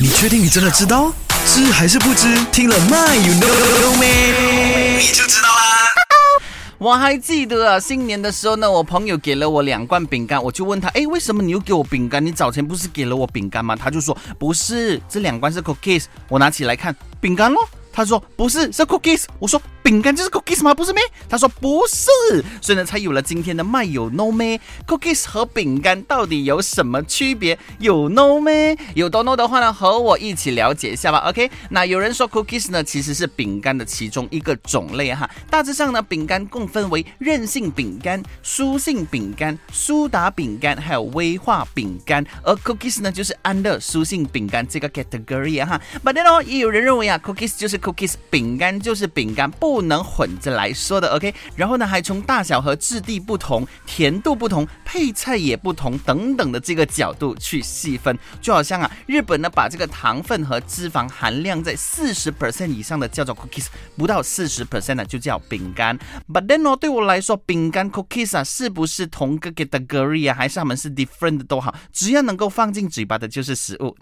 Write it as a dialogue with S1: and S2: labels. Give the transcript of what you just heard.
S1: 你确定你真的知道？知还是不知？听了 My you know me，？你就知道啦。
S2: 我还记得啊，新年的时候呢，我朋友给了我两罐饼干，我就问他，哎，为什么你又给我饼干？你早前不是给了我饼干吗？他就说，不是，这两罐是 cookies。我拿起来看，饼干咯。他说不是，是 cookies。我说。饼干就是 cookies 吗？不是咩？他说不是，所以呢才有了今天的麦有 no 咩 cookies 和饼干到底有什么区别？有 no 咩？有多 no 的话呢，和我一起了解一下吧。OK，那有人说 cookies 呢其实是饼干的其中一个种类哈。大致上呢，饼干共分为韧性饼干、酥性饼干、苏打饼干，还有威化饼干。而 cookies 呢就是 under 酥性饼干这个 category 哈。But then 也有人认为啊，cookies 就是 cookies，饼干就是饼干，不。不能混着来说的，OK。然后呢，还从大小和质地不同、甜度不同、配菜也不同等等的这个角度去细分。就好像啊，日本呢把这个糖分和脂肪含量在四十 percent 以上的叫做 cookies，不到四十 percent 呢就叫饼干。But then 哦，对我来说，饼干 cookies 啊是不是同个 category 啊，还是他们是 different 都好，只要能够放进嘴巴的就是食物。